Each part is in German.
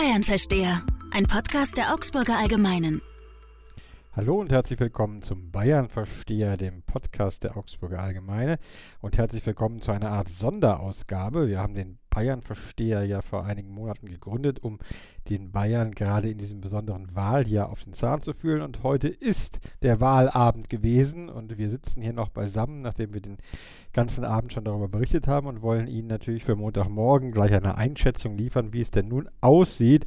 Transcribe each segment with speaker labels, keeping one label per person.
Speaker 1: Bayern-Versteher, ein Podcast der Augsburger Allgemeinen.
Speaker 2: Hallo und herzlich willkommen zum Bayern-Versteher, dem Podcast der Augsburger Allgemeine. Und herzlich willkommen zu einer Art Sonderausgabe. Wir haben den Bayern-Versteher ja vor einigen Monaten gegründet, um den Bayern gerade in diesem besonderen Wahljahr auf den Zahn zu fühlen. Und heute ist der Wahlabend gewesen und wir sitzen hier noch beisammen, nachdem wir den ganzen Abend schon darüber berichtet haben und wollen Ihnen natürlich für Montagmorgen gleich eine Einschätzung liefern, wie es denn nun aussieht.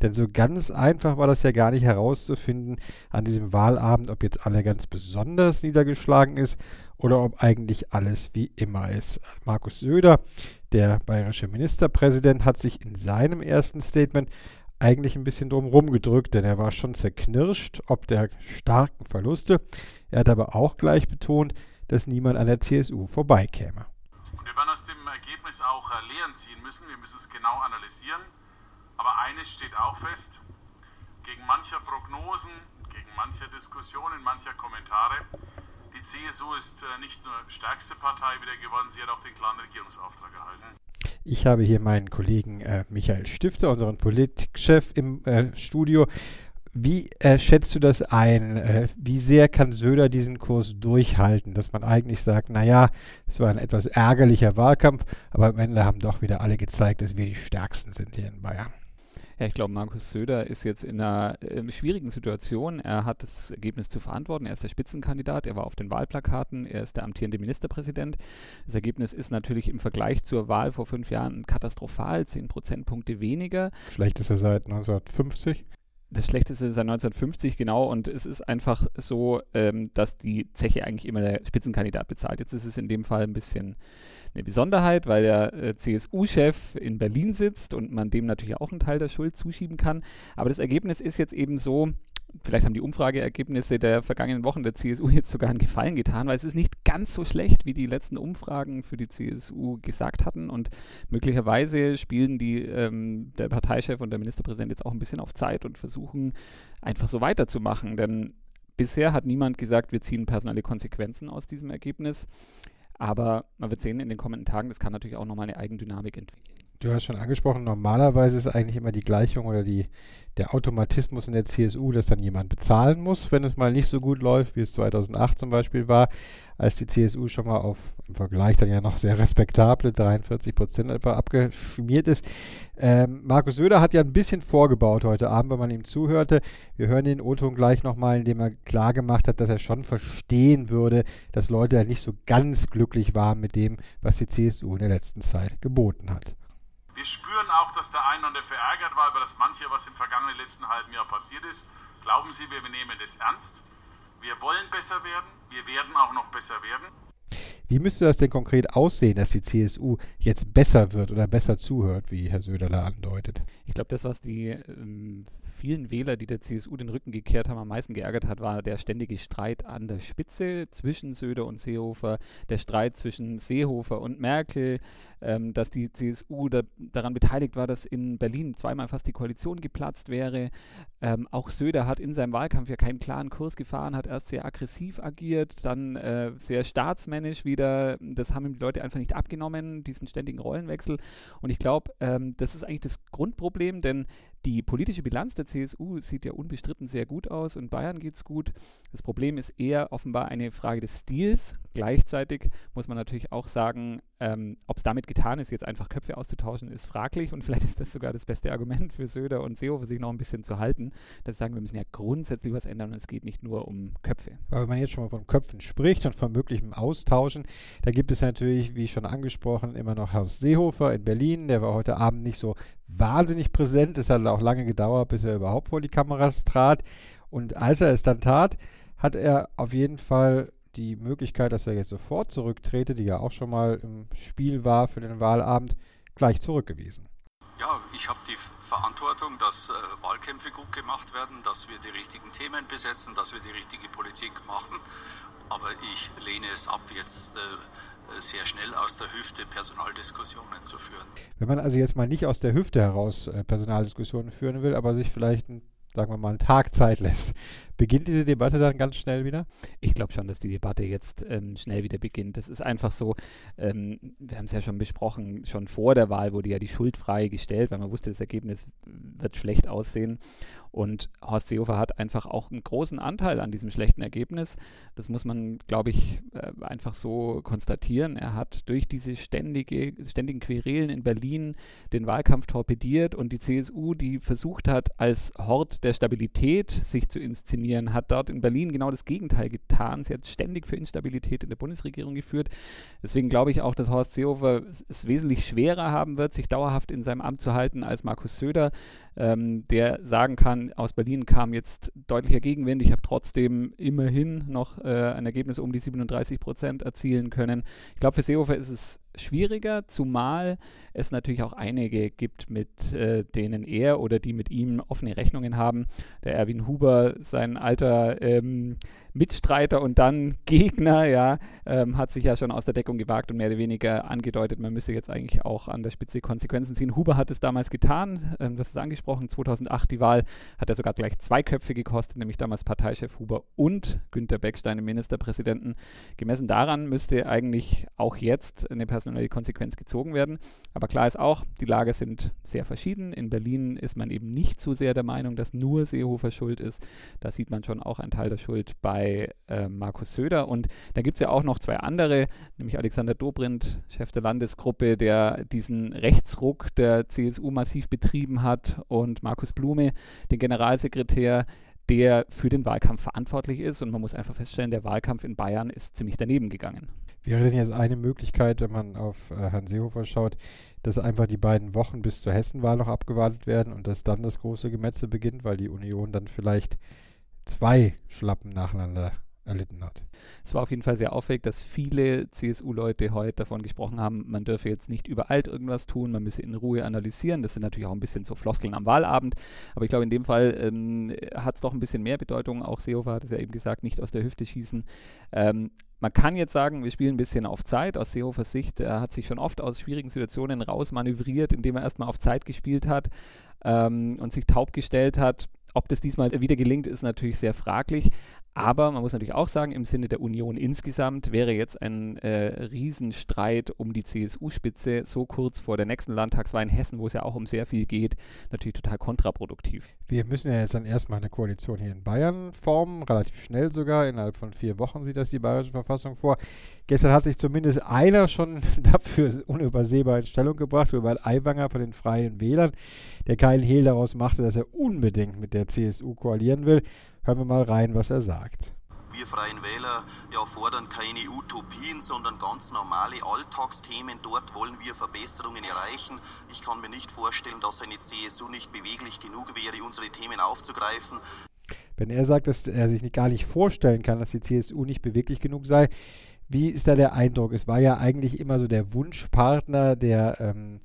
Speaker 2: Denn so ganz einfach war das ja gar nicht herauszufinden an diesem Wahlabend, ob jetzt alle ganz besonders niedergeschlagen ist oder ob eigentlich alles wie immer ist. Markus Söder der bayerische Ministerpräsident hat sich in seinem ersten Statement eigentlich ein bisschen drum gedrückt, denn er war schon zerknirscht ob der starken Verluste. Er hat aber auch gleich betont, dass niemand an der CSU vorbeikäme.
Speaker 3: Und wir werden aus dem Ergebnis auch äh, Lehren ziehen müssen. Wir müssen es genau analysieren. Aber eines steht auch fest. Gegen mancher Prognosen, gegen mancher Diskussionen, mancher Kommentare die CSU ist äh, nicht nur stärkste Partei wieder geworden, sie hat auch den klaren Regierungsauftrag erhalten.
Speaker 2: Ich habe hier meinen Kollegen äh, Michael Stifter, unseren Politikchef im äh, Studio. Wie äh, schätzt du das ein? Äh, wie sehr kann Söder diesen Kurs durchhalten, dass man eigentlich sagt, naja, es war ein etwas ärgerlicher Wahlkampf, aber am Ende haben doch wieder alle gezeigt, dass wir die Stärksten sind hier in Bayern?
Speaker 4: Ja, ich glaube, Markus Söder ist jetzt in einer äh, schwierigen Situation. Er hat das Ergebnis zu verantworten. Er ist der Spitzenkandidat. Er war auf den Wahlplakaten. Er ist der amtierende Ministerpräsident. Das Ergebnis ist natürlich im Vergleich zur Wahl vor fünf Jahren katastrophal. Zehn Prozentpunkte weniger.
Speaker 2: Schlechteste seit 1950
Speaker 4: das Schlechteste seit 1950, genau. Und es ist einfach so, ähm, dass die Zeche eigentlich immer der Spitzenkandidat bezahlt. Jetzt ist es in dem Fall ein bisschen eine Besonderheit, weil der äh, CSU-Chef in Berlin sitzt und man dem natürlich auch einen Teil der Schuld zuschieben kann. Aber das Ergebnis ist jetzt eben so, vielleicht haben die Umfrageergebnisse der vergangenen Wochen der CSU jetzt sogar einen Gefallen getan, weil es ist nicht ganz so schlecht, wie die letzten Umfragen für die CSU gesagt hatten. Und möglicherweise spielen die, ähm, der Parteichef und der Ministerpräsident jetzt auch ein bisschen auf Zeit und versuchen einfach so weiterzumachen. Denn bisher hat niemand gesagt, wir ziehen personelle Konsequenzen aus diesem Ergebnis. Aber man wird sehen in den kommenden Tagen, das kann natürlich auch nochmal eine Eigendynamik entwickeln.
Speaker 2: Du hast schon angesprochen, normalerweise ist eigentlich immer die Gleichung oder die, der Automatismus in der CSU, dass dann jemand bezahlen muss, wenn es mal nicht so gut läuft, wie es 2008 zum Beispiel war, als die CSU schon mal auf im Vergleich dann ja noch sehr respektable 43 Prozent etwa abgeschmiert ist. Ähm, Markus Söder hat ja ein bisschen vorgebaut heute Abend, wenn man ihm zuhörte. Wir hören den O-Ton gleich nochmal, in dem er klar gemacht hat, dass er schon verstehen würde, dass Leute ja nicht so ganz glücklich waren mit dem, was die CSU in der letzten Zeit geboten hat.
Speaker 3: Wir spüren auch, dass der eine oder verärgert war über das manche, was im vergangenen letzten halben Jahr passiert ist. Glauben Sie, wir nehmen das ernst. Wir wollen besser werden. Wir werden auch noch besser werden.
Speaker 2: Wie müsste das denn konkret aussehen, dass die CSU jetzt besser wird oder besser zuhört, wie Herr Söderler andeutet?
Speaker 4: Ich glaube, das, was die ähm, vielen Wähler, die der CSU den Rücken gekehrt haben, am meisten geärgert hat, war der ständige Streit an der Spitze zwischen Söder und Seehofer, der Streit zwischen Seehofer und Merkel, ähm, dass die CSU da, daran beteiligt war, dass in Berlin zweimal fast die Koalition geplatzt wäre. Ähm, auch Söder hat in seinem Wahlkampf ja keinen klaren Kurs gefahren, hat erst sehr aggressiv agiert, dann äh, sehr staatsmännisch wieder. Das haben ihm die Leute einfach nicht abgenommen, diesen ständigen Rollenwechsel. Und ich glaube, ähm, das ist eigentlich das Grundproblem, denn die politische Bilanz der CSU sieht ja unbestritten sehr gut aus und Bayern geht es gut. Das Problem ist eher offenbar eine Frage des Stils. Gleichzeitig muss man natürlich auch sagen, ähm, ob es damit getan ist, jetzt einfach Köpfe auszutauschen, ist fraglich und vielleicht ist das sogar das beste Argument für Söder und Seehofer, sich noch ein bisschen zu halten, dass sie sagen, wir müssen ja grundsätzlich was ändern und es geht nicht nur um Köpfe.
Speaker 2: Aber wenn man jetzt schon mal von Köpfen spricht und von möglichem Austauschen, da gibt es natürlich, wie schon angesprochen, immer noch Haus Seehofer in Berlin. Der war heute Abend nicht so wahnsinnig präsent. Es hat auch lange gedauert, bis er überhaupt vor die Kameras trat. Und als er es dann tat, hat er auf jeden Fall die Möglichkeit, dass er jetzt sofort zurücktrete, die ja auch schon mal im Spiel war für den Wahlabend, gleich zurückgewiesen.
Speaker 5: Ja, ich habe die Verantwortung, dass äh, Wahlkämpfe gut gemacht werden, dass wir die richtigen Themen besetzen, dass wir die richtige Politik machen. Aber ich lehne es ab, jetzt äh, sehr schnell aus der Hüfte Personaldiskussionen zu führen.
Speaker 2: Wenn man also jetzt mal nicht aus der Hüfte heraus äh, Personaldiskussionen führen will, aber sich vielleicht ein sagen wir mal, einen Tag Zeit lässt, beginnt diese Debatte dann ganz schnell wieder?
Speaker 4: Ich glaube schon, dass die Debatte jetzt ähm, schnell wieder beginnt. Das ist einfach so, ähm, wir haben es ja schon besprochen, schon vor der Wahl wurde ja die Schuldfrage gestellt, weil man wusste, das Ergebnis wird schlecht aussehen. Und Horst Seehofer hat einfach auch einen großen Anteil an diesem schlechten Ergebnis. Das muss man, glaube ich, äh, einfach so konstatieren. Er hat durch diese ständige, ständigen Querelen in Berlin den Wahlkampf torpediert und die CSU, die versucht hat, als Hort der Stabilität sich zu inszenieren, hat dort in Berlin genau das Gegenteil getan. Sie hat ständig für Instabilität in der Bundesregierung geführt. Deswegen glaube ich auch, dass Horst Seehofer es wesentlich schwerer haben wird, sich dauerhaft in seinem Amt zu halten als Markus Söder, ähm, der sagen kann, aus Berlin kam jetzt deutlicher Gegenwind. Ich habe trotzdem immerhin noch äh, ein Ergebnis um die 37 Prozent erzielen können. Ich glaube, für Seehofer ist es schwieriger, zumal es natürlich auch einige gibt, mit äh, denen er oder die mit ihm offene Rechnungen haben. Der Erwin Huber, sein alter ähm, Mitstreiter und dann Gegner, ja, ähm, hat sich ja schon aus der Deckung gewagt und mehr oder weniger angedeutet, man müsse jetzt eigentlich auch an der Spitze Konsequenzen ziehen. Huber hat es damals getan, ähm, das ist angesprochen, 2008 die Wahl hat er sogar gleich zwei Köpfe gekostet, nämlich damals Parteichef Huber und Günter Beckstein, den Ministerpräsidenten. Gemessen daran müsste eigentlich auch jetzt eine personelle Konsequenz gezogen werden. Aber klar ist auch, die Lager sind sehr verschieden. In Berlin ist man eben nicht so sehr der Meinung, dass nur Seehofer schuld ist. Da sieht man schon auch einen Teil der Schuld bei bei äh, Markus Söder. Und da gibt es ja auch noch zwei andere, nämlich Alexander Dobrindt, Chef der Landesgruppe, der diesen Rechtsruck der CSU massiv betrieben hat, und Markus Blume, den Generalsekretär, der für den Wahlkampf verantwortlich ist. Und man muss einfach feststellen, der Wahlkampf in Bayern ist ziemlich daneben gegangen.
Speaker 2: Wäre denn jetzt eine Möglichkeit, wenn man auf äh, Herrn Seehofer schaut, dass einfach die beiden Wochen bis zur Hessenwahl noch abgewartet werden und dass dann das große Gemetzel beginnt, weil die Union dann vielleicht zwei Schlappen nacheinander erlitten hat.
Speaker 4: Es war auf jeden Fall sehr auffällig, dass viele CSU-Leute heute davon gesprochen haben, man dürfe jetzt nicht überall irgendwas tun, man müsse in Ruhe analysieren. Das sind natürlich auch ein bisschen so Floskeln am Wahlabend, aber ich glaube, in dem Fall ähm, hat es doch ein bisschen mehr Bedeutung. Auch Seehofer hat es ja eben gesagt, nicht aus der Hüfte schießen. Ähm, man kann jetzt sagen, wir spielen ein bisschen auf Zeit. Aus Seehofers Sicht, er hat sich schon oft aus schwierigen Situationen rausmanövriert, indem er erstmal auf Zeit gespielt hat ähm, und sich taub gestellt hat. Ob das diesmal wieder gelingt, ist natürlich sehr fraglich. Aber man muss natürlich auch sagen, im Sinne der Union insgesamt wäre jetzt ein äh, Riesenstreit um die CSU-Spitze so kurz vor der nächsten Landtagswahl in Hessen, wo es ja auch um sehr viel geht, natürlich total kontraproduktiv.
Speaker 2: Wir müssen ja jetzt dann erstmal eine Koalition hier in Bayern formen, relativ schnell sogar. Innerhalb von vier Wochen sieht das die bayerische Verfassung vor. Gestern hat sich zumindest einer schon dafür unübersehbar in Stellung gebracht, Robert Aiwanger von den Freien Wählern, der keinen Hehl daraus machte, dass er unbedingt mit der CSU koalieren will. Hören wir mal rein, was er sagt.
Speaker 6: Wir Freien Wähler ja, fordern keine Utopien, sondern ganz normale Alltagsthemen. Dort wollen wir Verbesserungen erreichen. Ich kann mir nicht vorstellen, dass eine CSU nicht beweglich genug wäre, unsere Themen aufzugreifen.
Speaker 2: Wenn er sagt, dass er sich nicht, gar nicht vorstellen kann, dass die CSU nicht beweglich genug sei, wie ist da der Eindruck? Es war ja eigentlich immer so der Wunschpartner der ähm,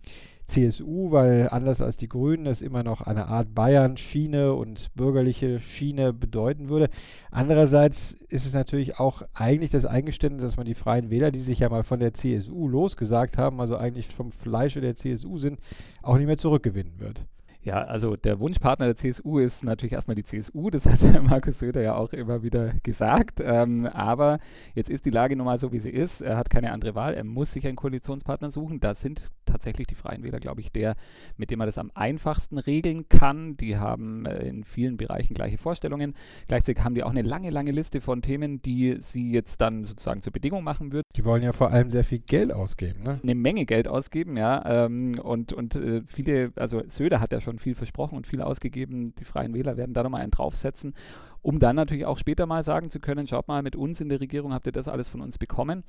Speaker 2: CSU, weil anders als die Grünen es immer noch eine Art Bayern-Schiene und bürgerliche Schiene bedeuten würde. Andererseits ist es natürlich auch eigentlich das Eingeständnis, dass man die Freien Wähler, die sich ja mal von der CSU losgesagt haben, also eigentlich vom Fleische der CSU sind, auch nicht mehr zurückgewinnen wird.
Speaker 4: Ja, also der Wunschpartner der CSU ist natürlich erstmal die CSU, das hat der Markus Söder ja auch immer wieder gesagt. Ähm, aber jetzt ist die Lage nun mal so, wie sie ist. Er hat keine andere Wahl. Er muss sich einen Koalitionspartner suchen. Da sind tatsächlich die Freien Wähler, glaube ich, der, mit dem er das am einfachsten regeln kann. Die haben äh, in vielen Bereichen gleiche Vorstellungen. Gleichzeitig haben die auch eine lange, lange Liste von Themen, die sie jetzt dann sozusagen zur Bedingung machen würden.
Speaker 2: Die wollen ja vor allem sehr viel Geld ausgeben, ne?
Speaker 4: Eine Menge Geld ausgeben, ja. Ähm, und und äh, viele, also Söder hat ja schon viel versprochen und viel ausgegeben. Die Freien Wähler werden da nochmal einen draufsetzen, um dann natürlich auch später mal sagen zu können, schaut mal, mit uns in der Regierung habt ihr das alles von uns bekommen.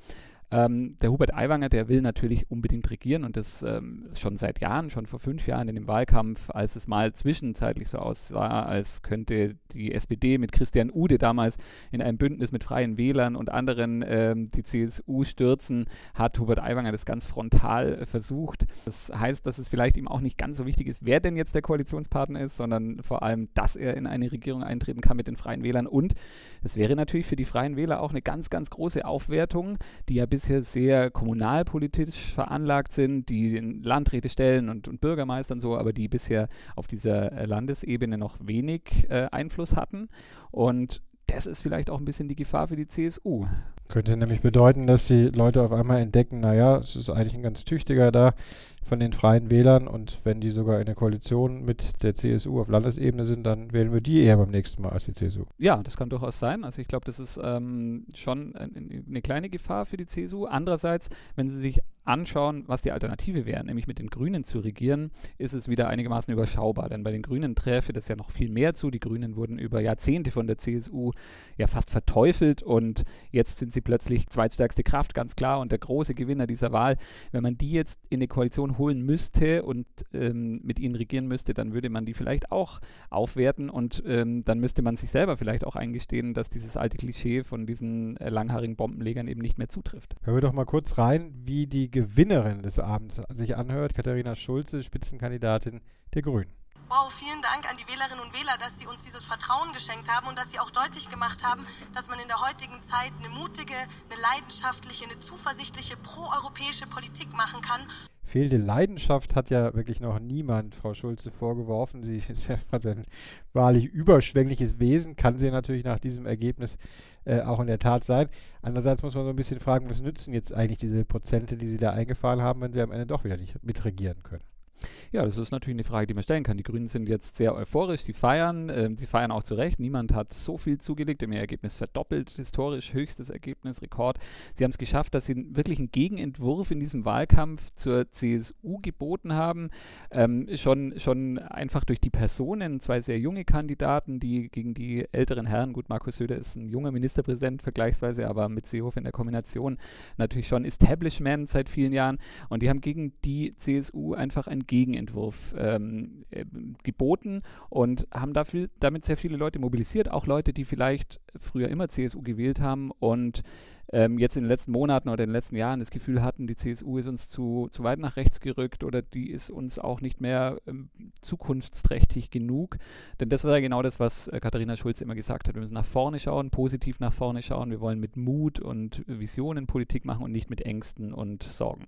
Speaker 4: Ähm, der Hubert Aiwanger, der will natürlich unbedingt regieren und das ähm, schon seit Jahren, schon vor fünf Jahren in dem Wahlkampf, als es mal zwischenzeitlich so aussah, als könnte die SPD mit Christian Ude damals in einem Bündnis mit Freien Wählern und anderen ähm, die CSU stürzen, hat Hubert Aiwanger das ganz frontal versucht. Das heißt, dass es vielleicht ihm auch nicht ganz so wichtig ist, wer denn jetzt der Koalitionspartner ist, sondern vor allem, dass er in eine Regierung eintreten kann mit den Freien Wählern und es wäre natürlich für die Freien Wähler auch eine ganz, ganz große Aufwertung, die ja bis bisher sehr kommunalpolitisch veranlagt sind, die Landräte stellen und, und Bürgermeister und so, aber die bisher auf dieser äh, Landesebene noch wenig äh, Einfluss hatten. Und das ist vielleicht auch ein bisschen die Gefahr für die CSU.
Speaker 2: Könnte nämlich bedeuten, dass die Leute auf einmal entdecken, naja, es ist eigentlich ein ganz tüchtiger da von den Freien Wählern und wenn die sogar in der Koalition mit der CSU auf Landesebene sind, dann wählen wir die eher beim nächsten Mal als die CSU.
Speaker 4: Ja, das kann durchaus sein. Also ich glaube, das ist ähm, schon eine kleine Gefahr für die CSU. Andererseits, wenn sie sich anschauen, was die Alternative wäre, nämlich mit den Grünen zu regieren, ist es wieder einigermaßen überschaubar. Denn bei den Grünen träfe das ja noch viel mehr zu. Die Grünen wurden über Jahrzehnte von der CSU ja fast verteufelt und jetzt sind sie plötzlich zweitstärkste Kraft, ganz klar, und der große Gewinner dieser Wahl. Wenn man die jetzt in eine Koalition holen müsste und ähm, mit ihnen regieren müsste, dann würde man die vielleicht auch aufwerten und ähm, dann müsste man sich selber vielleicht auch eingestehen, dass dieses alte Klischee von diesen äh, langhaarigen Bombenlegern eben nicht mehr zutrifft.
Speaker 2: Hören wir doch mal kurz rein, wie die Gewinnerin des Abends sich anhört, Katharina Schulze, Spitzenkandidatin der Grünen.
Speaker 7: Wow, vielen Dank an die Wählerinnen und Wähler, dass sie uns dieses Vertrauen geschenkt haben und dass sie auch deutlich gemacht haben, dass man in der heutigen Zeit eine mutige, eine leidenschaftliche, eine zuversichtliche, proeuropäische Politik machen kann.
Speaker 2: Fehlende Leidenschaft hat ja wirklich noch niemand Frau Schulze vorgeworfen. Sie ist ja ein wahrlich überschwängliches Wesen, kann sie natürlich nach diesem Ergebnis äh, auch in der Tat sein. Andererseits muss man so ein bisschen fragen, was nützen jetzt eigentlich diese Prozente, die sie da eingefahren haben, wenn sie am Ende doch wieder nicht mitregieren können.
Speaker 4: Ja, das ist natürlich eine Frage, die man stellen kann. Die Grünen sind jetzt sehr euphorisch, sie feiern, äh, sie feiern auch zu Recht. Niemand hat so viel zugelegt, im Ergebnis verdoppelt, historisch höchstes Ergebnis, Rekord. Sie haben es geschafft, dass sie wirklich einen Gegenentwurf in diesem Wahlkampf zur CSU geboten haben. Ähm, schon, schon einfach durch die Personen, zwei sehr junge Kandidaten, die gegen die älteren Herren, gut, Markus Söder ist ein junger Ministerpräsident vergleichsweise, aber mit Seehofer in der Kombination natürlich schon Establishment seit vielen Jahren. Und die haben gegen die CSU einfach ein Gegenentwurf ähm, äh, geboten und haben dafür, damit sehr viele Leute mobilisiert, auch Leute, die vielleicht früher immer CSU gewählt haben und ähm, jetzt in den letzten Monaten oder in den letzten Jahren das Gefühl hatten, die CSU ist uns zu, zu weit nach rechts gerückt oder die ist uns auch nicht mehr ähm, zukunftsträchtig genug. Denn das war ja genau das, was äh, Katharina Schulze immer gesagt hat. Wir müssen nach vorne schauen, positiv nach vorne schauen. Wir wollen mit Mut und Visionen Politik machen und nicht mit Ängsten und Sorgen.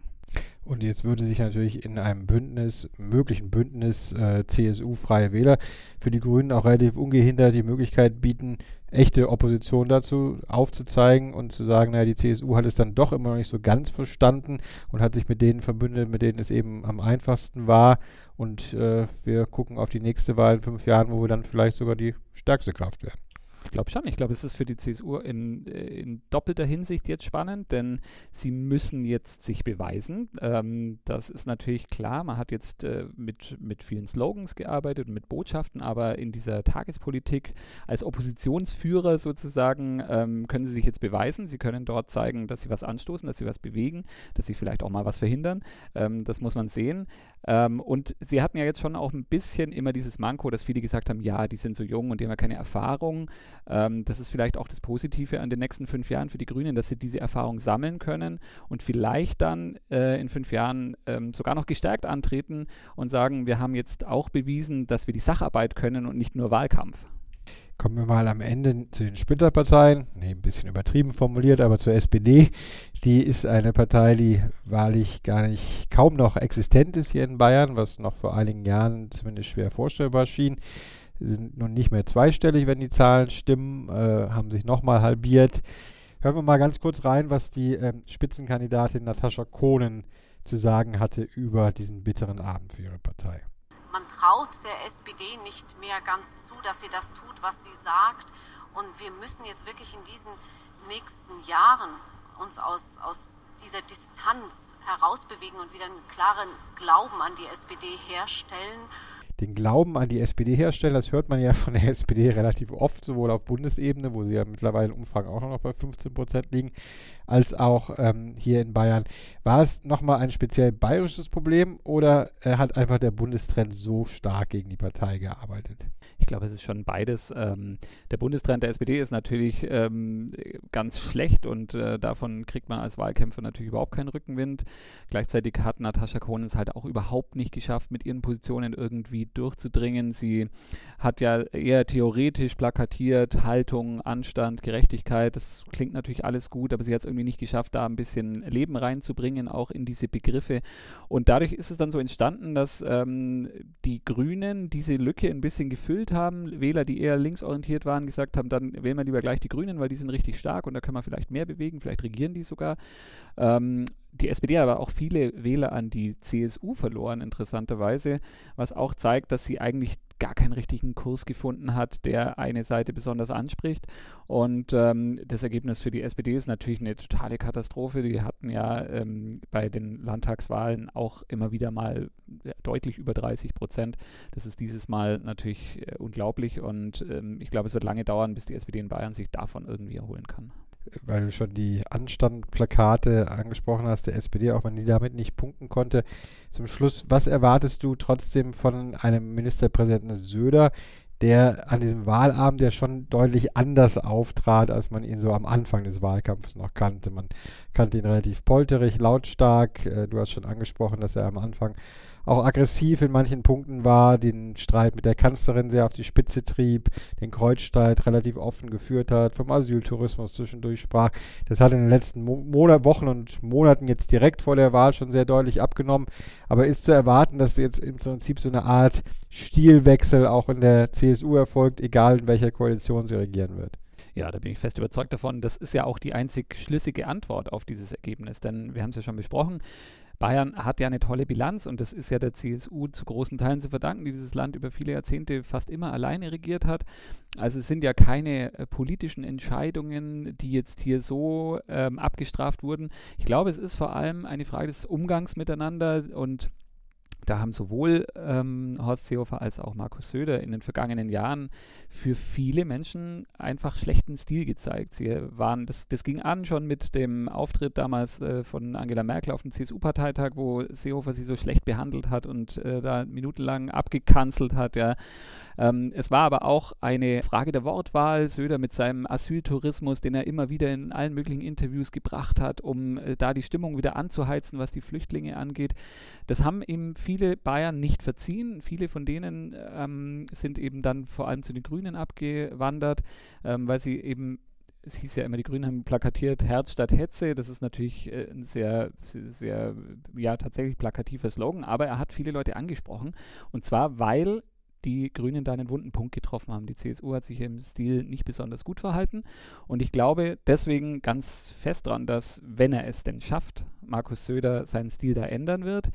Speaker 2: Und jetzt würde sich natürlich in einem Bündnis, möglichen Bündnis äh, CSU-Freie Wähler für die Grünen auch relativ ungehindert die Möglichkeit bieten, echte Opposition dazu aufzuzeigen und zu sagen, naja, die CSU hat es dann doch immer noch nicht so ganz verstanden und hat sich mit denen verbündet, mit denen es eben am einfachsten war. Und äh, wir gucken auf die nächste Wahl in fünf Jahren, wo wir dann vielleicht sogar die stärkste Kraft werden.
Speaker 4: Ich glaube schon. Ich glaube, es ist für die CSU in, äh, in, doppelter Hinsicht jetzt spannend, denn sie müssen jetzt sich beweisen. Ähm, das ist natürlich klar. Man hat jetzt äh, mit, mit vielen Slogans gearbeitet und mit Botschaften, aber in dieser Tagespolitik als Oppositionsführer sozusagen ähm, können sie sich jetzt beweisen. Sie können dort zeigen, dass sie was anstoßen, dass sie was bewegen, dass sie vielleicht auch mal was verhindern. Ähm, das muss man sehen. Ähm, und sie hatten ja jetzt schon auch ein bisschen immer dieses Manko, dass viele gesagt haben, ja, die sind so jung und die haben ja keine Erfahrung. Ähm, das ist vielleicht auch das Positive an den nächsten fünf Jahren für die Grünen, dass sie diese Erfahrung sammeln können und vielleicht dann äh, in fünf Jahren ähm, sogar noch gestärkt antreten und sagen, wir haben jetzt auch bewiesen, dass wir die Sacharbeit können und nicht nur Wahlkampf.
Speaker 2: Kommen wir mal am Ende zu den Splitterparteien. Nee, ein bisschen übertrieben formuliert, aber zur SPD. Die ist eine Partei, die wahrlich gar nicht, kaum noch existent ist hier in Bayern, was noch vor einigen Jahren zumindest schwer vorstellbar schien sind nun nicht mehr zweistellig, wenn die Zahlen stimmen, äh, haben sich nochmal halbiert. Hören wir mal ganz kurz rein, was die äh, Spitzenkandidatin Natascha Kohnen zu sagen hatte über diesen bitteren Abend für ihre Partei.
Speaker 8: Man traut der SPD nicht mehr ganz zu, dass sie das tut, was sie sagt. Und wir müssen jetzt wirklich in diesen nächsten Jahren uns aus, aus dieser Distanz herausbewegen und wieder einen klaren Glauben an die SPD herstellen
Speaker 2: den Glauben an die SPD herstellen. Das hört man ja von der SPD relativ oft, sowohl auf Bundesebene, wo sie ja mittlerweile im Umfang auch noch bei 15 Prozent liegen, als auch ähm, hier in Bayern. War es nochmal ein speziell bayerisches Problem oder äh, hat einfach der Bundestrend so stark gegen die Partei gearbeitet?
Speaker 4: Ich glaube, es ist schon beides. Ähm, der Bundestrend der SPD ist natürlich ähm, ganz schlecht und äh, davon kriegt man als Wahlkämpfer natürlich überhaupt keinen Rückenwind. Gleichzeitig hat Natascha Kohn es halt auch überhaupt nicht geschafft, mit ihren Positionen irgendwie durchzudringen. Sie hat ja eher theoretisch plakatiert, Haltung, Anstand, Gerechtigkeit. Das klingt natürlich alles gut, aber sie hat es irgendwie nicht geschafft, da ein bisschen Leben reinzubringen, auch in diese Begriffe. Und dadurch ist es dann so entstanden, dass ähm, die Grünen diese Lücke ein bisschen gefüllt haben. Wähler, die eher linksorientiert waren, gesagt haben, dann wählen wir lieber gleich die Grünen, weil die sind richtig stark und da können wir vielleicht mehr bewegen, vielleicht regieren die sogar. Ähm, die SPD hat aber auch viele Wähler an die CSU verloren, interessanterweise, was auch zeigt, dass sie eigentlich gar keinen richtigen Kurs gefunden hat, der eine Seite besonders anspricht. Und ähm, das Ergebnis für die SPD ist natürlich eine totale Katastrophe. Die hatten ja ähm, bei den Landtagswahlen auch immer wieder mal deutlich über 30 Prozent. Das ist dieses Mal natürlich äh, unglaublich und ähm, ich glaube, es wird lange dauern, bis die SPD in Bayern sich davon irgendwie erholen kann
Speaker 2: weil du schon die Anstandplakate angesprochen hast, der SPD, auch wenn die damit nicht punkten konnte. Zum Schluss, was erwartest du trotzdem von einem Ministerpräsidenten Söder, der an diesem Wahlabend ja schon deutlich anders auftrat, als man ihn so am Anfang des Wahlkampfes noch kannte. Man kannte ihn relativ polterig, lautstark. Äh, du hast schon angesprochen, dass er am Anfang auch aggressiv in manchen Punkten war, den Streit mit der Kanzlerin sehr auf die Spitze trieb, den Kreuzstreit relativ offen geführt hat, vom Asyltourismus zwischendurch sprach. Das hat in den letzten Mo Wochen und Monaten jetzt direkt vor der Wahl schon sehr deutlich abgenommen. Aber ist zu erwarten, dass jetzt im Prinzip so eine Art Stilwechsel auch in der CSU erfolgt, egal in welcher Koalition sie regieren wird.
Speaker 4: Ja, da bin ich fest überzeugt davon. Das ist ja auch die einzig schlüssige Antwort auf dieses Ergebnis, denn wir haben es ja schon besprochen. Bayern hat ja eine tolle Bilanz und das ist ja der CSU zu großen Teilen zu verdanken, die dieses Land über viele Jahrzehnte fast immer alleine regiert hat. Also es sind ja keine äh, politischen Entscheidungen, die jetzt hier so ähm, abgestraft wurden. Ich glaube, es ist vor allem eine Frage des Umgangs miteinander und da haben sowohl ähm, Horst Seehofer als auch Markus Söder in den vergangenen Jahren für viele Menschen einfach schlechten Stil gezeigt. Sie waren, das, das ging an schon mit dem Auftritt damals äh, von Angela Merkel auf dem CSU-Parteitag, wo Seehofer sie so schlecht behandelt hat und äh, da minutenlang abgekanzelt hat. Ja. Ähm, es war aber auch eine Frage der Wortwahl. Söder mit seinem Asyltourismus, den er immer wieder in allen möglichen Interviews gebracht hat, um äh, da die Stimmung wieder anzuheizen, was die Flüchtlinge angeht. Das haben ihm viele Bayern nicht verziehen. Viele von denen ähm, sind eben dann vor allem zu den Grünen abgewandert, ähm, weil sie eben es hieß ja immer, die Grünen haben plakatiert Herz statt Hetze. Das ist natürlich äh, ein sehr, sehr, sehr, ja, tatsächlich plakativer Slogan, aber er hat viele Leute angesprochen. Und zwar, weil die Grünen da einen wunden Punkt getroffen haben. Die CSU hat sich im Stil nicht besonders gut verhalten. Und ich glaube deswegen ganz fest daran, dass, wenn er es denn schafft, Markus Söder seinen Stil da ändern wird.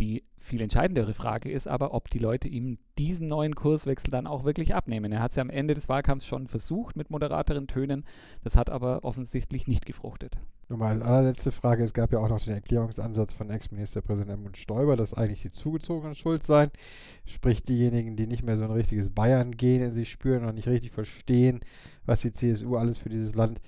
Speaker 4: Die viel entscheidendere Frage ist aber, ob die Leute ihm diesen neuen Kurswechsel dann auch wirklich abnehmen. Er hat es ja am Ende des Wahlkampfs schon versucht mit moderateren Tönen. Das hat aber offensichtlich nicht gefruchtet.
Speaker 2: Nochmal als allerletzte Frage, es gab ja auch noch den Erklärungsansatz von Ex-Ministerpräsident Edmund Stoiber, dass eigentlich die Zugezogenen schuld seien. Sprich diejenigen, die nicht mehr so ein richtiges Bayern-Gehen in sich spüren und nicht richtig verstehen, was die CSU alles für dieses Land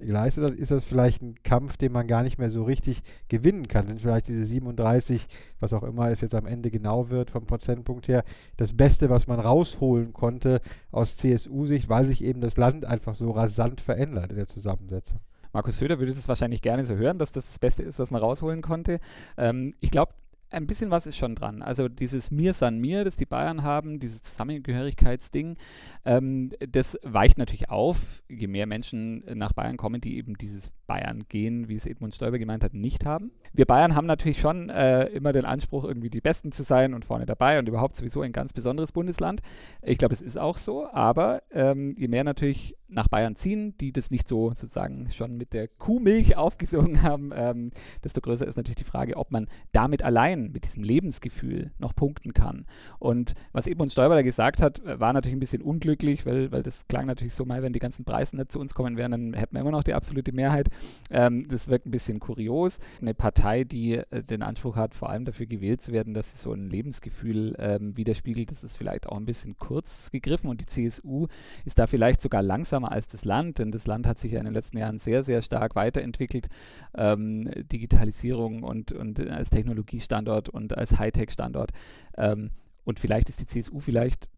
Speaker 2: geleistet hat, ist das vielleicht ein Kampf, den man gar nicht mehr so richtig gewinnen kann. Sind vielleicht diese 37, was auch immer es jetzt am Ende genau wird vom Prozentpunkt her, das Beste, was man rausholen konnte aus CSU-Sicht, weil sich eben das Land einfach so rasant verändert in der Zusammensetzung.
Speaker 4: Markus Söder würde das wahrscheinlich gerne so hören, dass das das Beste ist, was man rausholen konnte. Ähm, ich glaube, ein bisschen was ist schon dran. Also dieses Mir san mir, das die Bayern haben, dieses Zusammengehörigkeitsding, ähm, das weicht natürlich auf, je mehr Menschen nach Bayern kommen, die eben dieses Bayern gehen, wie es Edmund Stoiber gemeint hat, nicht haben. Wir Bayern haben natürlich schon äh, immer den Anspruch, irgendwie die Besten zu sein und vorne dabei und überhaupt sowieso ein ganz besonderes Bundesland. Ich glaube, es ist auch so, aber ähm, je mehr natürlich nach Bayern ziehen, die das nicht so sozusagen schon mit der Kuhmilch aufgesogen haben, ähm, desto größer ist natürlich die Frage, ob man damit allein, mit diesem Lebensgefühl, noch punkten kann. Und was Edmund Stoiber da gesagt hat, war natürlich ein bisschen unglücklich, weil, weil das klang natürlich so mal, wenn die ganzen Preise nicht zu uns kommen wären, dann hätten wir immer noch die absolute Mehrheit. Ähm, das wirkt ein bisschen kurios. Eine Partei, die äh, den Anspruch hat, vor allem dafür gewählt zu werden, dass sie so ein Lebensgefühl ähm, widerspiegelt, das ist vielleicht auch ein bisschen kurz gegriffen und die CSU ist da vielleicht sogar langsam langsamer als das Land, denn das Land hat sich ja in den letzten Jahren sehr, sehr stark weiterentwickelt. Ähm, Digitalisierung und, und als Technologiestandort und als Hightech-Standort. Ähm, und vielleicht ist die CSU vielleicht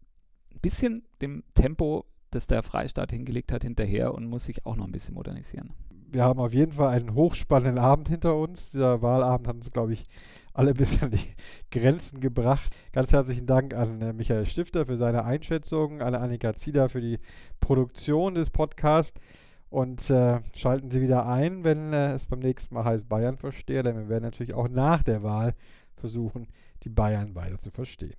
Speaker 4: ein bisschen dem Tempo, das der Freistaat hingelegt hat, hinterher und muss sich auch noch ein bisschen modernisieren.
Speaker 2: Wir haben auf jeden Fall einen hochspannenden Abend hinter uns. Dieser Wahlabend hat uns, glaube ich, alle bis an die Grenzen gebracht. Ganz herzlichen Dank an äh, Michael Stifter für seine Einschätzung, an Annika Zieder für die Produktion des Podcasts. Und äh, schalten Sie wieder ein, wenn äh, es beim nächsten Mal heißt Bayern verstehe, denn wir werden natürlich auch nach der Wahl versuchen, die Bayern weiter zu verstehen.